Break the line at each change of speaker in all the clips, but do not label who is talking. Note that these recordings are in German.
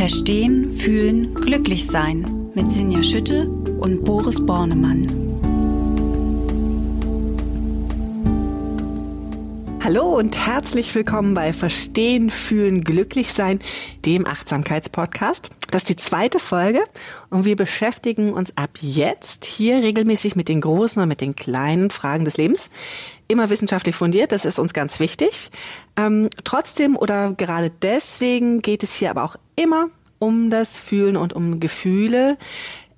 Verstehen, Fühlen, Glücklich-Sein mit Sinja Schütte und Boris Bornemann.
Hallo und herzlich willkommen bei Verstehen, Fühlen, Glücklich-Sein, dem Achtsamkeitspodcast. Das ist die zweite Folge und wir beschäftigen uns ab jetzt hier regelmäßig mit den großen und mit den kleinen Fragen des Lebens. Immer wissenschaftlich fundiert, das ist uns ganz wichtig. Ähm, trotzdem oder gerade deswegen geht es hier aber auch immer um das Fühlen und um Gefühle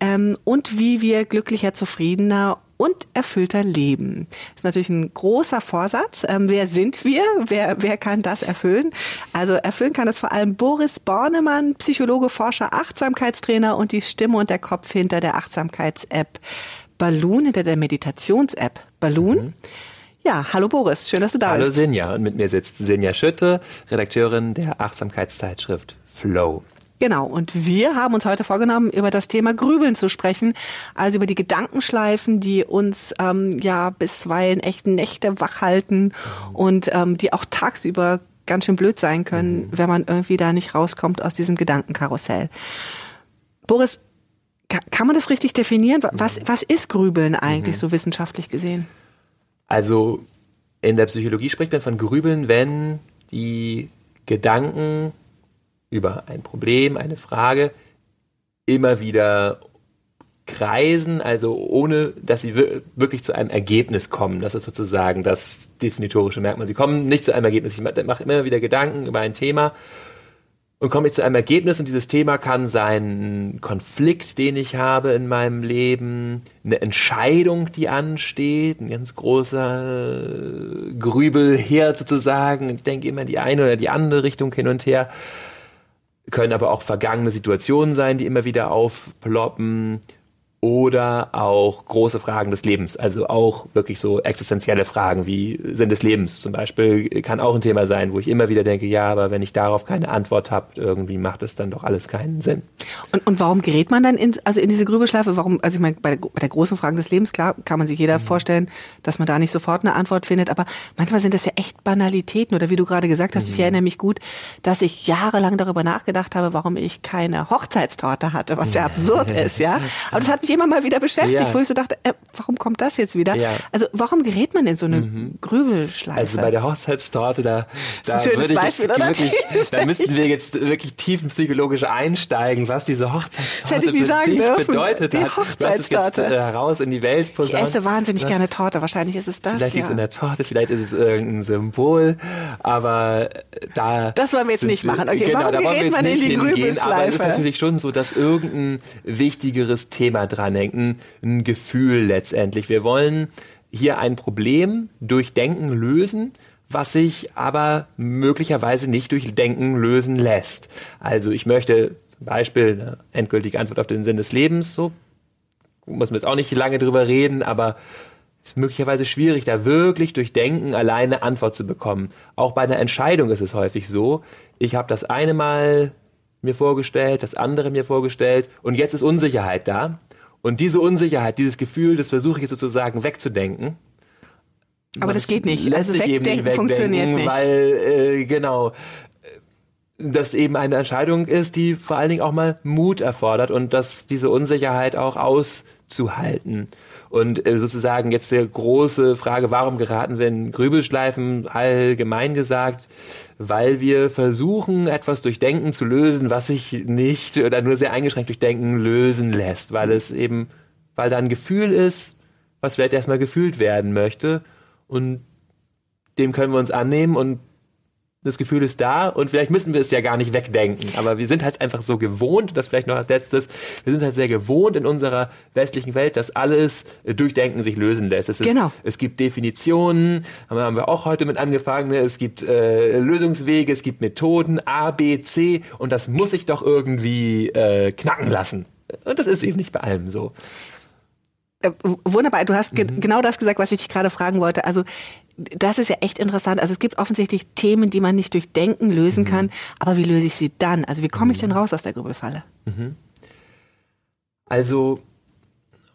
ähm, und wie wir glücklicher, zufriedener und erfüllter leben. Das ist natürlich ein großer Vorsatz. Ähm, wer sind wir? Wer, wer kann das erfüllen? Also erfüllen kann das vor allem Boris Bornemann, Psychologe, Forscher, Achtsamkeitstrainer und die Stimme und der Kopf hinter der Achtsamkeits-App Balloon, hinter der Meditations-App Balloon. Mhm. Ja, hallo Boris, schön, dass du da
hallo
bist.
Hallo Sinja und mit mir sitzt Sinja Schütte, Redakteurin der Achtsamkeitszeitschrift Flow.
Genau, und wir haben uns heute vorgenommen, über das Thema Grübeln zu sprechen, also über die Gedankenschleifen, die uns ähm, ja bisweilen echt Nächte wach halten und ähm, die auch tagsüber ganz schön blöd sein können, mhm. wenn man irgendwie da nicht rauskommt aus diesem Gedankenkarussell. Boris, kann man das richtig definieren? Was, mhm. was ist Grübeln eigentlich mhm. so wissenschaftlich gesehen?
Also in der Psychologie spricht man von Grübeln, wenn die Gedanken über ein Problem, eine Frage immer wieder kreisen, also ohne, dass sie wirklich zu einem Ergebnis kommen. Das ist sozusagen das definitorische Merkmal. Sie kommen nicht zu einem Ergebnis. Ich mache immer wieder Gedanken über ein Thema und komme ich zu einem Ergebnis und dieses Thema kann sein ein Konflikt, den ich habe in meinem Leben, eine Entscheidung, die ansteht, ein ganz großer Grübelherd sozusagen. Ich denke immer in die eine oder die andere Richtung hin und her können aber auch vergangene Situationen sein, die immer wieder aufploppen oder auch große Fragen des Lebens, also auch wirklich so existenzielle Fragen wie Sinn des Lebens zum Beispiel kann auch ein Thema sein, wo ich immer wieder denke, ja, aber wenn ich darauf keine Antwort habe, irgendwie macht es dann doch alles keinen Sinn.
Und, und warum gerät man dann in, also in diese Grübelschleife? Warum, also ich meine, bei der, bei der großen Fragen des Lebens, klar, kann man sich jeder mhm. vorstellen, dass man da nicht sofort eine Antwort findet, aber manchmal sind das ja echt Banalitäten oder wie du gerade gesagt hast, mhm. ich erinnere mich gut, dass ich jahrelang darüber nachgedacht habe, warum ich keine Hochzeitstorte hatte, was ja absurd ist, ja. Aber das hat mich immer mal wieder beschäftigt, ja. wo ich so dachte, äh, warum kommt das jetzt wieder? Ja. Also warum gerät man in so eine mhm. Grübelschleife?
Also bei der Hochzeitstorte, da, da würde ich Beispiel, jetzt wirklich, da müssten wir jetzt wirklich tiefenpsychologisch einsteigen, was diese Hochzeitstorte für dich dürfen. bedeutet
die
hat. Du hast es jetzt äh, heraus in die Welt
posaunt. Ich esse wahnsinnig gerne Torte, wahrscheinlich ist es das.
Vielleicht
ja.
ist es in der Torte, vielleicht ist es irgendein Symbol, aber da...
Das wollen wir jetzt nicht machen. Okay,
genau,
warum
da wollen wir
jetzt
nicht
hingehen,
aber es ist natürlich schon so, dass irgendein wichtigeres Thema dranhängt ein, Gefühl letztendlich. Wir wollen hier ein Problem durch Denken lösen, was sich aber möglicherweise nicht durch Denken lösen lässt. Also ich möchte zum Beispiel eine endgültige Antwort auf den Sinn des Lebens, so muss man jetzt auch nicht lange drüber reden, aber es ist möglicherweise schwierig, da wirklich durch Denken alleine Antwort zu bekommen. Auch bei einer Entscheidung ist es häufig so. Ich habe das eine Mal mir vorgestellt, das andere mir vorgestellt und jetzt ist Unsicherheit da. Und diese Unsicherheit, dieses Gefühl, das versuche ich jetzt sozusagen wegzudenken.
Aber das, das geht nicht. Also wegdenken nicht funktioniert nicht.
Weil, äh, genau, das eben eine Entscheidung ist, die vor allen Dingen auch mal Mut erfordert und dass diese Unsicherheit auch auszuhalten. Und äh, sozusagen jetzt die große Frage, warum geraten wir in Grübelschleifen, allgemein gesagt, weil wir versuchen, etwas durch Denken zu lösen, was sich nicht oder nur sehr eingeschränkt durch Denken lösen lässt, weil es eben, weil da ein Gefühl ist, was vielleicht erstmal gefühlt werden möchte. Und dem können wir uns annehmen und das Gefühl ist da und vielleicht müssen wir es ja gar nicht wegdenken, aber wir sind halt einfach so gewohnt, das vielleicht noch als letztes, wir sind halt sehr gewohnt in unserer westlichen Welt, dass alles durch Denken sich lösen lässt. Es, ist,
genau.
es gibt Definitionen, haben wir auch heute mit angefangen, ne? es gibt äh, Lösungswege, es gibt Methoden, A, B, C und das muss sich doch irgendwie äh, knacken lassen. Und das ist eben nicht bei allem so.
Äh, wunderbar, du hast ge mhm. genau das gesagt, was ich dich gerade fragen wollte. Also das ist ja echt interessant. Also es gibt offensichtlich Themen, die man nicht durch Denken lösen mhm. kann, aber wie löse ich sie dann? Also wie komme ich denn mhm. raus aus der Grübelfalle? Mhm.
Also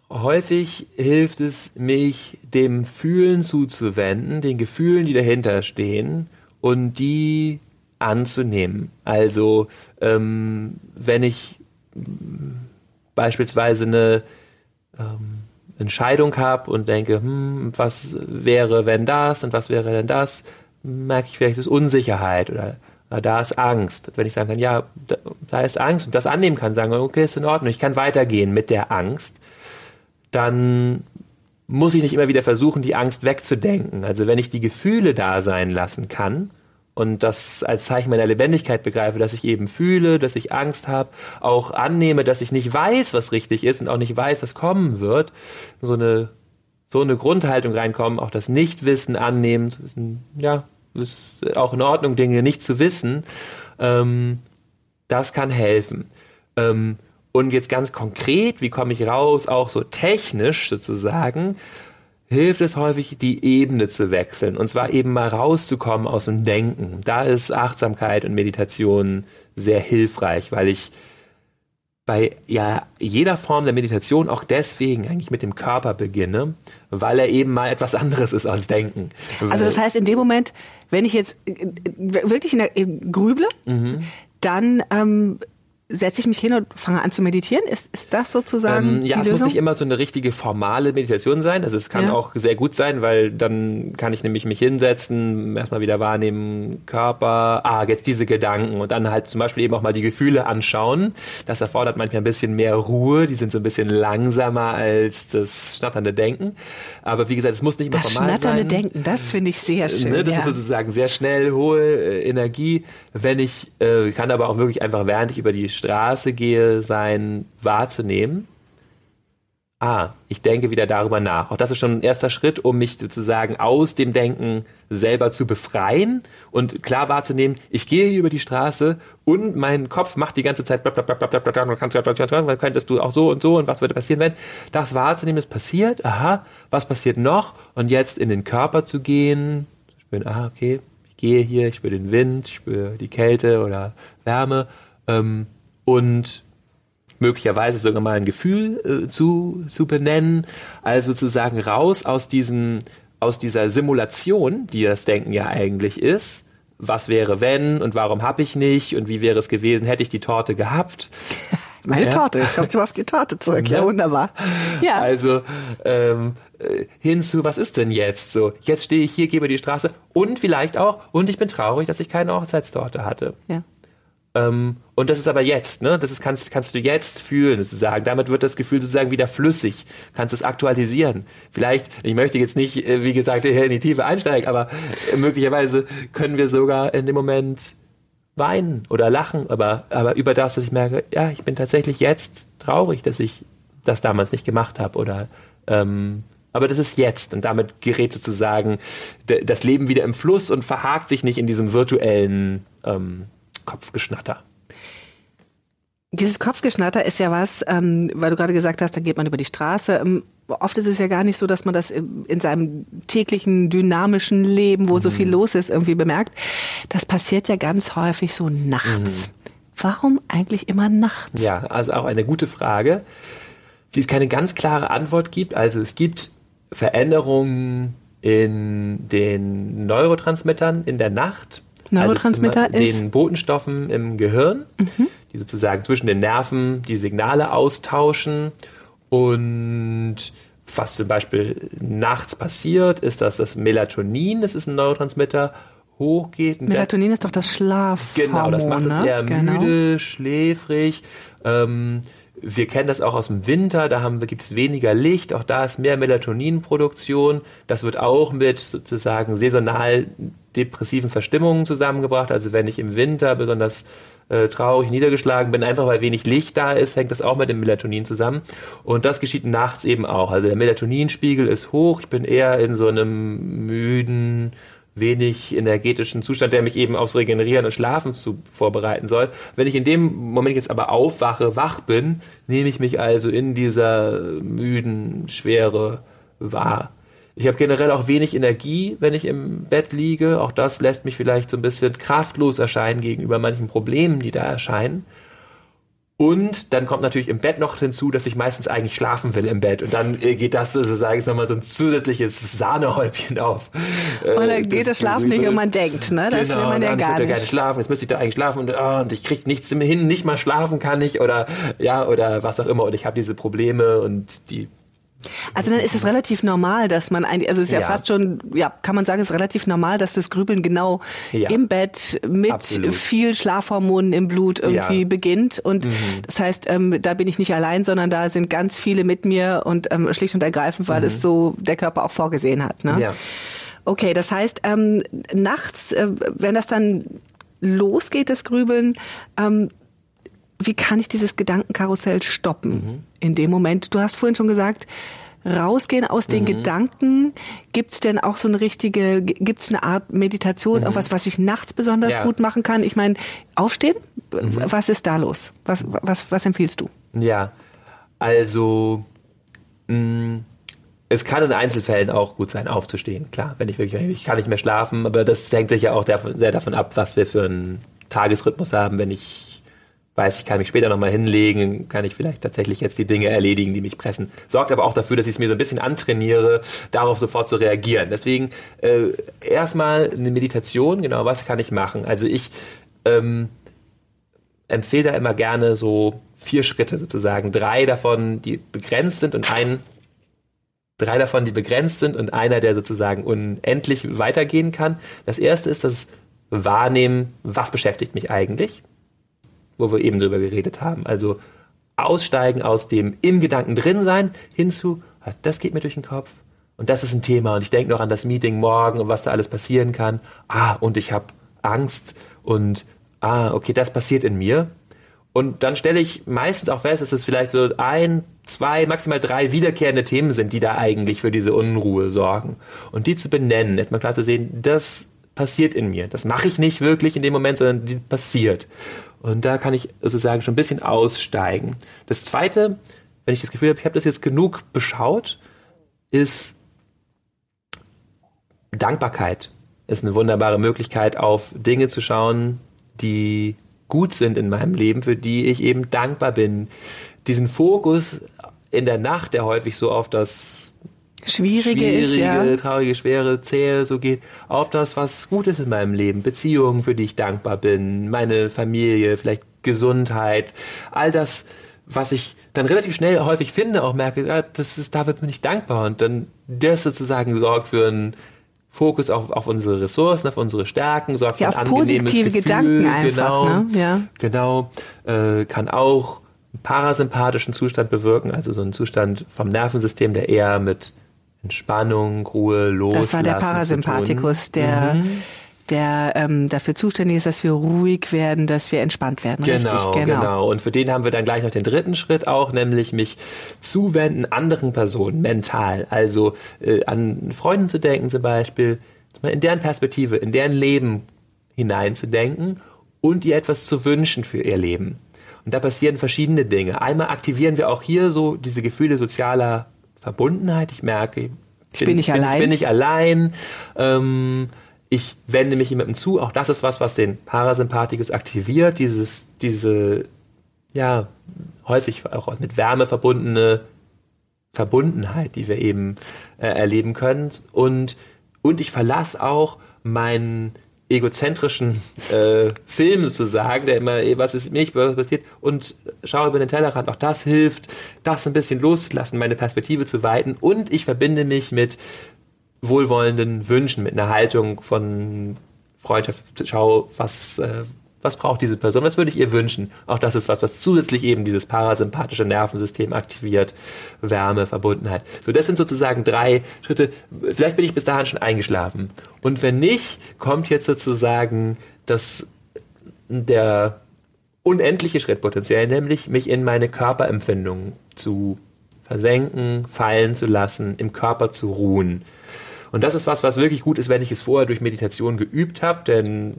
häufig hilft es mich, dem Fühlen zuzuwenden, den Gefühlen, die dahinter stehen und die anzunehmen. Also ähm, wenn ich beispielsweise eine ähm, Entscheidung habe und denke, hm, was wäre, wenn das und was wäre denn das, merke ich vielleicht, das Unsicherheit oder, oder da ist Angst. Wenn ich sagen kann, ja, da, da ist Angst und das annehmen kann, sagen, okay, ist in Ordnung, ich kann weitergehen mit der Angst, dann muss ich nicht immer wieder versuchen, die Angst wegzudenken. Also wenn ich die Gefühle da sein lassen kann, und das als Zeichen meiner Lebendigkeit begreife, dass ich eben fühle, dass ich Angst habe, auch annehme, dass ich nicht weiß, was richtig ist und auch nicht weiß, was kommen wird, so eine so eine Grundhaltung reinkommen, auch das Nichtwissen annehmen, ja, ist auch in Ordnung, Dinge nicht zu wissen, ähm, das kann helfen. Ähm, und jetzt ganz konkret, wie komme ich raus, auch so technisch sozusagen, hilft es häufig, die Ebene zu wechseln. Und zwar eben mal rauszukommen aus dem Denken. Da ist Achtsamkeit und Meditation sehr hilfreich, weil ich bei ja, jeder Form der Meditation auch deswegen eigentlich mit dem Körper beginne, weil er eben mal etwas anderes ist als Denken.
Also das heißt, in dem Moment, wenn ich jetzt äh, wirklich in der, grüble, mhm. dann ähm, setze ich mich hin und fange an zu meditieren? Ist, ist das sozusagen ähm,
Ja,
es
Lösung? muss nicht immer so eine richtige formale Meditation sein. Also es kann ja. auch sehr gut sein, weil dann kann ich nämlich mich hinsetzen, erstmal wieder wahrnehmen, Körper, ah, jetzt diese Gedanken und dann halt zum Beispiel eben auch mal die Gefühle anschauen. Das erfordert manchmal ein bisschen mehr Ruhe. Die sind so ein bisschen langsamer als das schnatternde Denken. Aber wie gesagt, es muss nicht immer
das
formal sein. Das schnatternde
Denken, das finde ich sehr schön. Ne,
das
ja.
ist sozusagen sehr schnell, hohe äh, Energie. Wenn ich, äh, kann aber auch wirklich einfach, während ich über die Straße gehe, sein wahrzunehmen. Ah, ich denke wieder darüber nach. Auch das ist schon ein erster Schritt, um mich sozusagen aus dem Denken selber zu befreien und klar wahrzunehmen, ich gehe hier über die Straße und mein Kopf macht die ganze Zeit blablabla, könntest du auch so und so und was würde passieren, wenn das wahrzunehmen ist passiert, aha, was passiert noch und jetzt in den Körper zu gehen, bin, ah, okay, ich gehe hier, ich spüre den Wind, ich spüre die Kälte oder Wärme, ähm, und möglicherweise sogar mal ein Gefühl äh, zu, zu benennen. Also sozusagen raus aus diesen, aus dieser Simulation, die das Denken ja eigentlich ist. Was wäre wenn und warum habe ich nicht und wie wäre es gewesen, hätte ich die Torte gehabt?
Meine ja. Torte, jetzt kommst du auf die Torte zurück, ja, ja wunderbar.
Ja. Also ähm, äh, hinzu, was ist denn jetzt so? Jetzt stehe ich hier, gebe die Straße und vielleicht auch, und ich bin traurig, dass ich keine Hochzeitstorte hatte.
Ja.
Ähm, und das ist aber jetzt, ne? Das ist, kannst, kannst du jetzt fühlen, sozusagen. Damit wird das Gefühl sozusagen wieder flüssig. Kannst es aktualisieren. Vielleicht, ich möchte jetzt nicht, äh, wie gesagt, in die Tiefe einsteigen, aber möglicherweise können wir sogar in dem Moment weinen oder lachen, aber, aber über das, dass ich merke, ja, ich bin tatsächlich jetzt traurig, dass ich das damals nicht gemacht habe oder ähm, aber das ist jetzt und damit gerät sozusagen das Leben wieder im Fluss und verhakt sich nicht in diesem virtuellen ähm, Kopfgeschnatter.
Dieses Kopfgeschnatter ist ja was, ähm, weil du gerade gesagt hast, da geht man über die Straße. Ähm, oft ist es ja gar nicht so, dass man das in seinem täglichen dynamischen Leben, wo mhm. so viel los ist, irgendwie bemerkt. Das passiert ja ganz häufig so nachts. Mhm. Warum eigentlich immer nachts?
Ja, also auch eine gute Frage, die es keine ganz klare Antwort gibt. Also es gibt Veränderungen in den Neurotransmittern in der Nacht
Neurotransmitter
also ist? Den Botenstoffen im Gehirn, mhm. die sozusagen zwischen den Nerven die Signale austauschen. Und was zum Beispiel nachts passiert, ist, dass das Melatonin, das ist ein Neurotransmitter, hochgeht.
Melatonin ist doch das Schlaf.
Genau, das macht uns ne? eher genau. müde, schläfrig. Ähm, wir kennen das auch aus dem Winter, da gibt es weniger Licht, auch da ist mehr Melatoninproduktion. Das wird auch mit sozusagen saisonal depressiven Verstimmungen zusammengebracht. Also wenn ich im Winter besonders äh, traurig, niedergeschlagen bin, einfach weil wenig Licht da ist, hängt das auch mit dem Melatonin zusammen. Und das geschieht nachts eben auch. Also der Melatoninspiegel ist hoch, ich bin eher in so einem müden, wenig energetischen Zustand, der mich eben aufs Regenerieren und Schlafen zu vorbereiten soll. Wenn ich in dem Moment jetzt aber aufwache, wach bin, nehme ich mich also in dieser müden Schwere wahr. Ich habe generell auch wenig Energie, wenn ich im Bett liege. Auch das lässt mich vielleicht so ein bisschen kraftlos erscheinen gegenüber manchen Problemen, die da erscheinen. Und dann kommt natürlich im Bett noch hinzu, dass ich meistens eigentlich schlafen will im Bett. Und dann äh, geht das sozusagen nochmal so ein zusätzliches Sahnehäubchen auf.
Äh, und dann geht das Schlafen nicht, wenn man denkt, ne? Das
genau,
will man ja
ich
gar
würde
nicht.
gerne schlafen, jetzt müsste ich da eigentlich schlafen und, oh, und ich krieg nichts hin, nicht mal schlafen kann ich oder ja, oder was auch immer. Und ich habe diese Probleme und die
also dann ist es relativ normal, dass man ein, also es ist ja,
Ja.
fast schon, ja, kann man sagen, es ist relativ normal, dass das Grübeln genau
Ja.
im Bett mit
Absolut.
viel Schlafhormonen im Blut irgendwie
Ja. Mhm.
beginnt. Und das heißt, ähm, da bin ich nicht allein, sondern da sind ganz viele mit mir und ähm, schlicht und ergreifend, weil es so der Körper auch vorgesehen hat. Ne?
Mhm. Ja.
Okay, das heißt, ähm, nachts, äh, wenn das dann losgeht, das Grübeln, ähm, wie kann ich dieses Gedankenkarussell stoppen
Mhm.
in dem Moment? Du hast vorhin schon gesagt, rausgehen aus den
Mhm.
Gedanken. Gibt's denn auch so eine richtige, gibt's eine Art Meditation, irgendwas, was ich nachts besonders
Mhm. Ja.
gut machen kann? Ich meine, aufstehen?
Mhm.
Was ist da los? Was, was, was empfiehlst du?
Ja, also mh, es kann in Einzelfällen auch gut sein, aufzustehen. Klar, wenn ich wirklich, ich kann nicht mehr schlafen, aber das hängt sich ja auch sehr davon ab, was wir für einen Tagesrhythmus haben. Wenn ich weiß, ich kann mich später nochmal hinlegen, kann ich vielleicht tatsächlich jetzt die Dinge erledigen, die mich pressen. Sorgt aber auch dafür, dass ich es mir so ein bisschen antrainiere, darauf sofort zu reagieren. Deswegen äh, erstmal eine Meditation, genau, was kann ich machen? Also ich ähm, empfehle da immer gerne so vier Schritte sozusagen. Drei davon, die begrenzt sind und ein, drei davon, die begrenzt sind und einer, der sozusagen unendlich weitergehen kann. Das erste ist das Wahrnehmen, was beschäftigt mich eigentlich, wo wir eben drüber geredet haben. Also aussteigen aus dem im Gedanken drin sein hinzu, ah, das geht mir durch den Kopf. Und das ist ein Thema und ich denke noch an das Meeting morgen und was da alles passieren kann. Ah, und ich habe Angst und ah, okay, das passiert in mir. Und dann stelle ich meistens auch fest, dass es vielleicht so ein, zwei, maximal drei wiederkehrende Themen sind, die da eigentlich für diese Unruhe sorgen. Und die zu benennen, erstmal klar zu sehen, das passiert in mir. Das mache ich nicht wirklich in dem Moment, sondern die passiert. Und da kann ich sozusagen schon ein bisschen aussteigen. Das zweite, wenn ich das Gefühl habe, ich habe das jetzt genug beschaut, ist Dankbarkeit. Ist eine wunderbare Möglichkeit, auf Dinge zu schauen, die gut sind in meinem Leben, für die ich eben dankbar bin. Diesen Fokus in der Nacht, der häufig so auf das
Schwierige,
schwierige,
ist ja.
traurige, schwere, zähe so geht, auf das, was gut ist in meinem Leben, Beziehungen, für die ich dankbar bin, meine Familie, vielleicht Gesundheit, all das, was ich dann relativ schnell häufig finde, auch merke, ja, das ist, dafür bin ich dankbar und dann das sozusagen sorgt für einen Fokus auf, auf unsere Ressourcen, auf unsere Stärken, sorgt
Ja,
für ein
auf
angenehmes
positive
Gefühl,
Gedanken einfach,
genau,
ne? Ja.
Genau, äh, kann auch einen parasympathischen Zustand bewirken, also so einen Zustand vom Nervensystem, der eher mit Entspannung, Ruhe, Loslassen
Das war der. Parasympathikus, der,
Mhm.
der ähm, dafür zuständig ist, dass wir ruhig werden, dass wir entspannt werden.
Genau,
Richtig,
genau,
genau.
Und für den haben wir dann gleich noch den dritten Schritt auch, nämlich mich zuwenden anderen Personen mental. Also äh, an Freunden zu denken zum Beispiel, in deren Perspektive, in deren Leben hineinzudenken und ihr etwas zu wünschen für ihr Leben. Und da passieren verschiedene Dinge. Einmal aktivieren wir auch hier so diese Gefühle sozialer Verbundenheit. Ich merke, ich
bin nicht allein.
Ich bin nicht allein. Ähm, ich wende mich jemandem zu. Auch das ist was, was den Parasympathikus aktiviert. Dieses, diese, ja, häufig auch mit Wärme verbundene Verbundenheit, die wir eben äh, erleben können. Und, und ich verlasse auch meinen egozentrischen äh, Film sozusagen, der immer, was ist mich, was passiert, und schaue über den Tellerrand. Auch das hilft, das ein bisschen loszulassen, meine Perspektive zu weiten. Und ich verbinde mich mit wohlwollenden Wünschen, mit einer Haltung von Freundschaft. Schau, was, äh, was braucht diese Person, was würde ich ihr wünschen. Auch das ist was, was zusätzlich eben dieses parasympathische Nervensystem aktiviert. Wärme, Verbundenheit. So, das sind sozusagen drei Schritte. Vielleicht bin ich bis dahin schon eingeschlafen. Und wenn nicht, kommt jetzt sozusagen das, der unendliche Schritt potenziell, nämlich mich in meine Körperempfindungen zu versenken, fallen zu lassen, im Körper zu ruhen. Und das ist was, was wirklich gut ist, wenn ich es vorher durch Meditation geübt habe, denn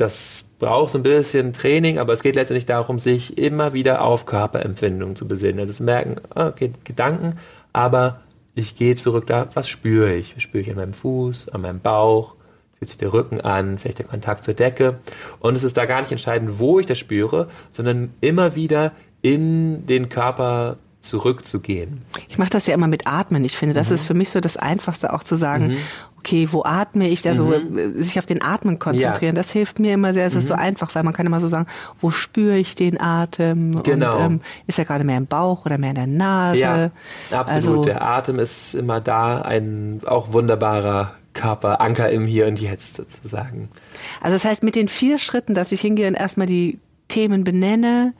das braucht so ein bisschen Training, aber es geht letztendlich darum, sich immer wieder auf Körperempfindungen zu besinnen. Also zu merken, ah, okay, Gedanken, aber ich gehe zurück da, was spüre ich? Was spüre ich an meinem Fuß, an meinem Bauch? Fühlt sich der Rücken an, vielleicht der Kontakt zur Decke. Und es ist da gar nicht entscheidend, wo ich das spüre, sondern immer wieder in den Körper zurückzugehen.
Ich mache das ja immer mit Atmen. Ich finde, das mhm. ist für mich so das Einfachste auch zu sagen, mhm. Okay, wo atme ich? Also mhm. sich auf den Atmen konzentrieren. Ja. Das hilft mir immer sehr. Es ist so mhm. einfach, weil man kann immer so sagen, wo spüre ich den Atem?
Genau. Und, ähm,
ist er gerade mehr im Bauch oder mehr in der Nase? Ja,
absolut. Also, der Atem ist immer da, ein auch wunderbarer Körper, Anker im Hier und Jetzt sozusagen.
Also das heißt, mit den vier Schritten, dass ich hingehe und erstmal die Themen benenne,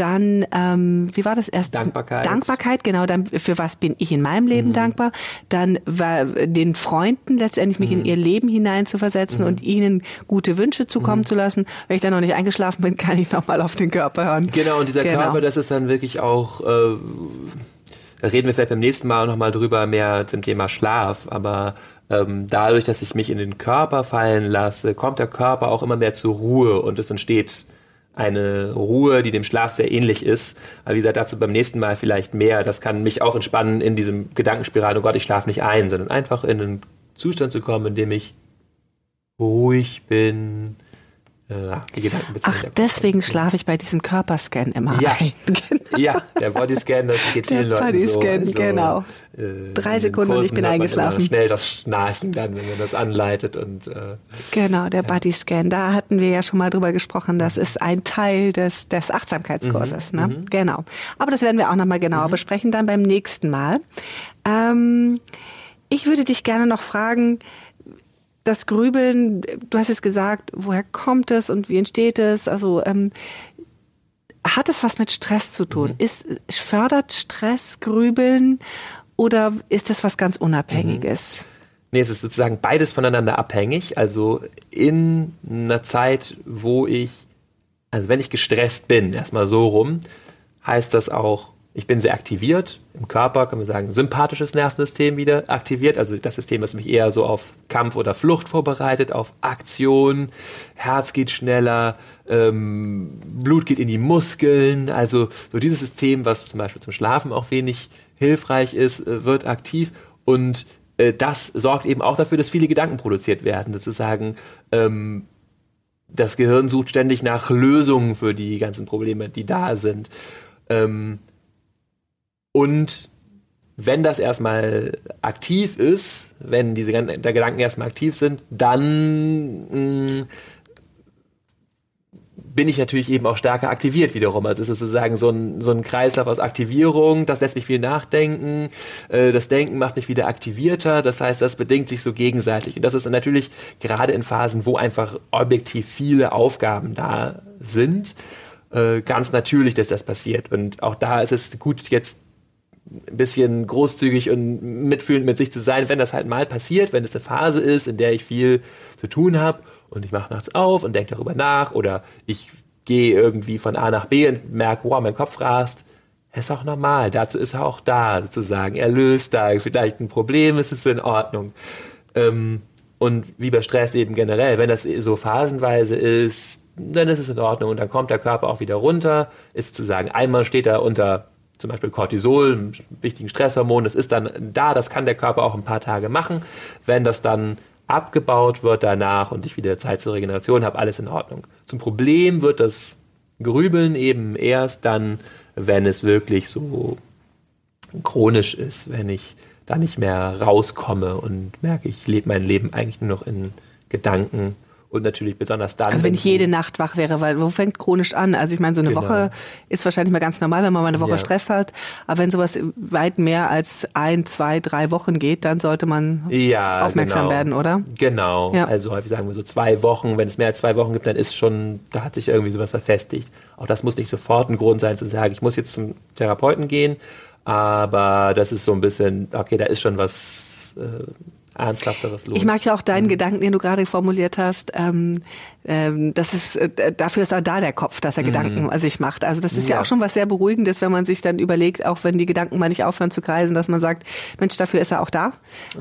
dann, ähm, wie war das erst?
Dankbarkeit.
Dankbarkeit, genau. Dann für was bin ich in meinem Leben mhm. dankbar? Dann war den Freunden letztendlich mich mhm. in ihr Leben hinein zu versetzen mhm. und ihnen gute Wünsche zukommen mhm. zu lassen. Wenn ich dann noch nicht eingeschlafen bin, kann ich nochmal auf den Körper hören.
Genau, und dieser genau. Körper, das ist dann wirklich auch, äh, da reden wir vielleicht beim nächsten Mal nochmal drüber, mehr zum Thema Schlaf, aber ähm, dadurch, dass ich mich in den Körper fallen lasse, kommt der Körper auch immer mehr zur Ruhe und es entsteht eine Ruhe, die dem Schlaf sehr ähnlich ist. Aber wie gesagt, dazu beim nächsten Mal vielleicht mehr. Das kann mich auch entspannen in diesem Gedankenspiral, oh Gott, ich schlafe nicht ein, sondern einfach in einen Zustand zu kommen, in dem ich ruhig bin,
die Gedanken Ach, deswegen schlafe ich bei diesem Körperscan immer
ja.
ein.
genau. Ja, der Bodyscan, das geht vielen Leuten Bodyscan,
so. genau. äh, Drei Sekunden und ich bin eingeschlafen.
Schnell das Schnarchen dann, wenn man das anleitet und äh,
genau, der ja. Bodyscan. Da hatten wir ja schon mal drüber gesprochen. Das ist ein Teil des, des Achtsamkeitskurses. Mhm. Ne? Mhm. Genau. Aber das werden wir auch noch mal genauer mhm. besprechen dann beim nächsten Mal. Ähm, ich würde dich gerne noch fragen das Grübeln, du hast es gesagt, woher kommt es und wie entsteht es? Also ähm, hat es was mit Stress zu tun? Mhm. Ist, fördert Stress Grübeln oder ist es was ganz Unabhängiges? Mhm.
Nee, es ist sozusagen beides voneinander abhängig. Also in einer Zeit, wo ich, also wenn ich gestresst bin, erstmal so rum, heißt das auch, ich bin sehr aktiviert. Im Körper kann man sagen, sympathisches Nervensystem wieder aktiviert. Also das System, das mich eher so auf Kampf oder Flucht vorbereitet, auf Aktion. Herz geht schneller, ähm, Blut geht in die Muskeln. Also so dieses System, was zum Beispiel zum Schlafen auch wenig hilfreich ist, äh, wird aktiv. Und äh, das sorgt eben auch dafür, dass viele Gedanken produziert werden. Sozusagen, ähm, das Gehirn sucht ständig nach Lösungen für die ganzen Probleme, die da sind. Ähm, und wenn das erstmal aktiv ist, wenn diese der Gedanken erstmal aktiv sind, dann mh, mm, bin ich natürlich eben auch stärker aktiviert wiederum. Also es ist sozusagen so ein, so ein Kreislauf aus Aktivierung, das lässt mich viel nachdenken, äh, das Denken macht mich wieder aktivierter, das heißt, das bedingt sich so gegenseitig. Und das ist natürlich gerade in Phasen, wo einfach objektiv viele Aufgaben da sind, äh, ganz natürlich, dass das passiert. Und auch da ist es gut, jetzt ein bisschen großzügig und mitfühlend mit sich zu sein, wenn das halt mal passiert, wenn es eine Phase ist, in der ich viel zu tun habe und ich mache nachts auf und denke darüber nach oder ich gehe irgendwie von A nach B und merke, wow, mein Kopf rast. ist auch normal. Dazu ist er auch da, sozusagen. Er löst da vielleicht ein Problem, ist es in Ordnung. Ähm, und wie bei Stress eben generell, wenn das so phasenweise ist, dann ist es in Ordnung und dann kommt der Körper auch wieder runter, ist sozusagen einmal steht er unter zum Beispiel Cortisol, einem wichtigen Stresshormon, das ist dann da, das kann der Körper auch ein paar Tage machen. Wenn das dann abgebaut wird danach und ich wieder Zeit zur Regeneration habe, alles in Ordnung. Zum Problem wird das Grübeln eben erst dann, wenn es wirklich so chronisch ist, wenn ich da nicht mehr rauskomme und merke, ich lebe mein Leben eigentlich nur noch in Gedanken und natürlich besonders dann.
Also wenn ich jede Nacht wach wäre, weil wo fängt chronisch an? Also ich meine, so eine genau. Woche ist wahrscheinlich mal ganz normal, wenn man mal eine Woche ja. Stress hat. Aber wenn sowas weit mehr als ein, zwei, drei Wochen geht, dann sollte man ja, aufmerksam
genau.
werden, oder?
Genau. Ja. Also häufig sagen wir so zwei Wochen. Wenn es mehr als zwei Wochen gibt, dann ist schon, da hat sich irgendwie sowas verfestigt. Auch das muss nicht sofort ein Grund sein zu sagen, ich muss jetzt zum Therapeuten gehen. Aber das ist so ein bisschen, okay, da ist schon was äh, Ernsthafteres los.
Ich mag ja auch deinen mhm. Gedanken, den du gerade formuliert hast. Ähm, ähm, das ist, äh, dafür ist auch da der Kopf, dass er mhm. Gedanken sich macht. Also das ist ja. ja. auch schon was sehr Beruhigendes, wenn man sich dann überlegt, auch wenn die Gedanken mal nicht aufhören zu kreisen, dass man sagt, Mensch, dafür ist er auch da.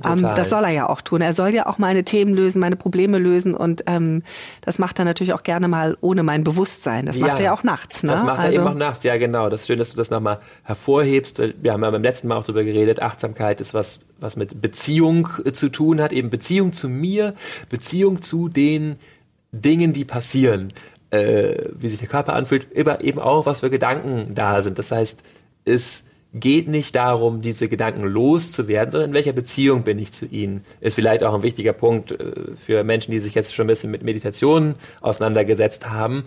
Ähm, das soll er ja auch tun. Er soll ja auch meine Themen lösen, meine Probleme lösen und ähm, das macht er natürlich auch gerne mal ohne mein Bewusstsein. Das macht ja, er ja auch nachts. Ne?
Das macht also, er eben auch nachts, ja genau. Das ist schön, dass du das nochmal hervorhebst. Wir haben ja beim letzten Mal auch darüber geredet, Achtsamkeit ist was, was mit Beziehung zu tun hat, eben Beziehung zu mir, Beziehung zu den Dingen, die passieren. äh, wie sich der Körper anfühlt, aber eben auch, was für Gedanken da sind. Das heißt, es geht nicht darum, diese Gedanken loszuwerden, sondern in welcher Beziehung bin ich zu ihnen. Ist vielleicht auch ein wichtiger Punkt äh, für Menschen, die sich jetzt schon ein bisschen mit Meditationen auseinandergesetzt haben.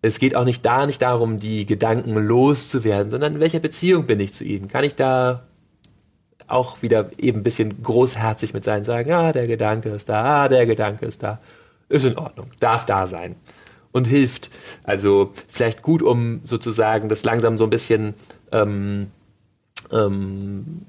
Es geht auch nicht da nicht darum, die Gedanken loszuwerden, sondern in welcher Beziehung bin ich zu ihnen? Kann ich da auch wieder eben ein bisschen großherzig mit sein, sagen, ah, der Gedanke ist da, ah, der Gedanke ist da. Ist in Ordnung, darf da sein. Und hilft. Also vielleicht gut, um sozusagen das langsam so ein bisschen ähm, ähm,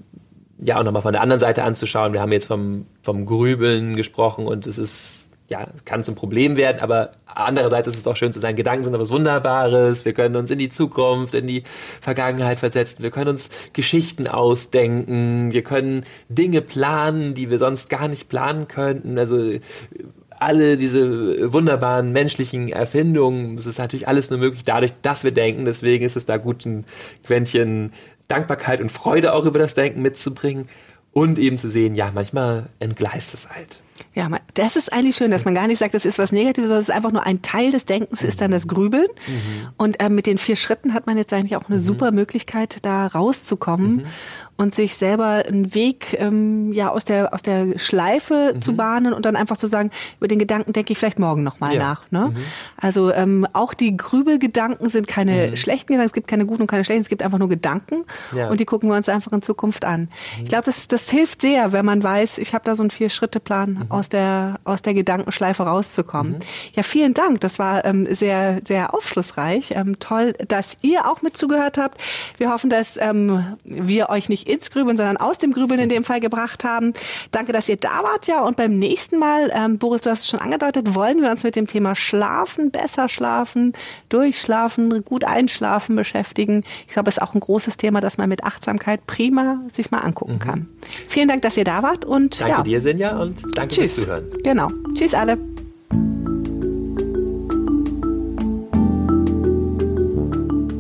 ja auch nochmal von der anderen Seite anzuschauen. Wir haben jetzt vom, vom Grübeln gesprochen und es ist ja, kann zum Problem werden, aber andererseits ist es auch schön zu sein, Gedanken sind etwas Wunderbares, wir können uns in die Zukunft, in die Vergangenheit versetzen, wir können uns Geschichten ausdenken, wir können Dinge planen, die wir sonst gar nicht planen könnten, also alle diese wunderbaren menschlichen Erfindungen, es ist natürlich alles nur möglich dadurch, dass wir denken. Deswegen ist es da gut, ein Quäntchen Dankbarkeit und Freude auch über das Denken mitzubringen und eben zu sehen, ja, manchmal entgleist es halt.
Ja, das ist eigentlich schön, dass man gar nicht sagt, das ist was Negatives, sondern es ist einfach nur ein Teil des Denkens, ist dann das Grübeln. Mhm. Und äh, mit den vier Schritten hat man jetzt eigentlich auch eine mhm. super Möglichkeit, da rauszukommen. Mhm und sich selber einen Weg ähm, ja aus der aus der Schleife mhm. zu bahnen und dann einfach zu sagen, über den Gedanken denke ich vielleicht morgen nochmal ja. nach. Ne? Mhm. Also ähm, auch die Grübelgedanken sind keine mhm. schlechten Gedanken, es gibt keine guten und keine schlechten, es gibt einfach nur Gedanken ja. und die gucken wir uns einfach in Zukunft an. Ich mhm. glaube, das, das hilft sehr, wenn man weiß, ich habe da so einen Vier-Schritte-Plan mhm. aus der aus der Gedankenschleife rauszukommen. Mhm. Ja, vielen Dank, das war ähm, sehr sehr aufschlussreich. Ähm, toll, dass ihr auch mit zugehört habt. Wir hoffen, dass ähm, wir euch nicht ins Grübeln, sondern aus dem Grübeln in dem Fall gebracht haben. Danke, dass ihr da wart, ja. Und beim nächsten Mal, ähm, Boris, du hast es schon angedeutet, wollen wir uns mit dem Thema Schlafen, besser schlafen, durchschlafen, gut einschlafen beschäftigen. Ich glaube, es ist auch ein großes Thema, das man mit Achtsamkeit prima sich mal angucken mhm. kann. Vielen Dank, dass ihr da wart und
danke
ja.
dir, Sinja, und danke
Tschüss.
fürs Zuhören.
Genau. Tschüss alle.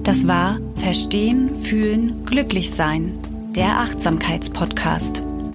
Das war Verstehen, Fühlen, Glücklich sein, der Achtsamkeitspodcast.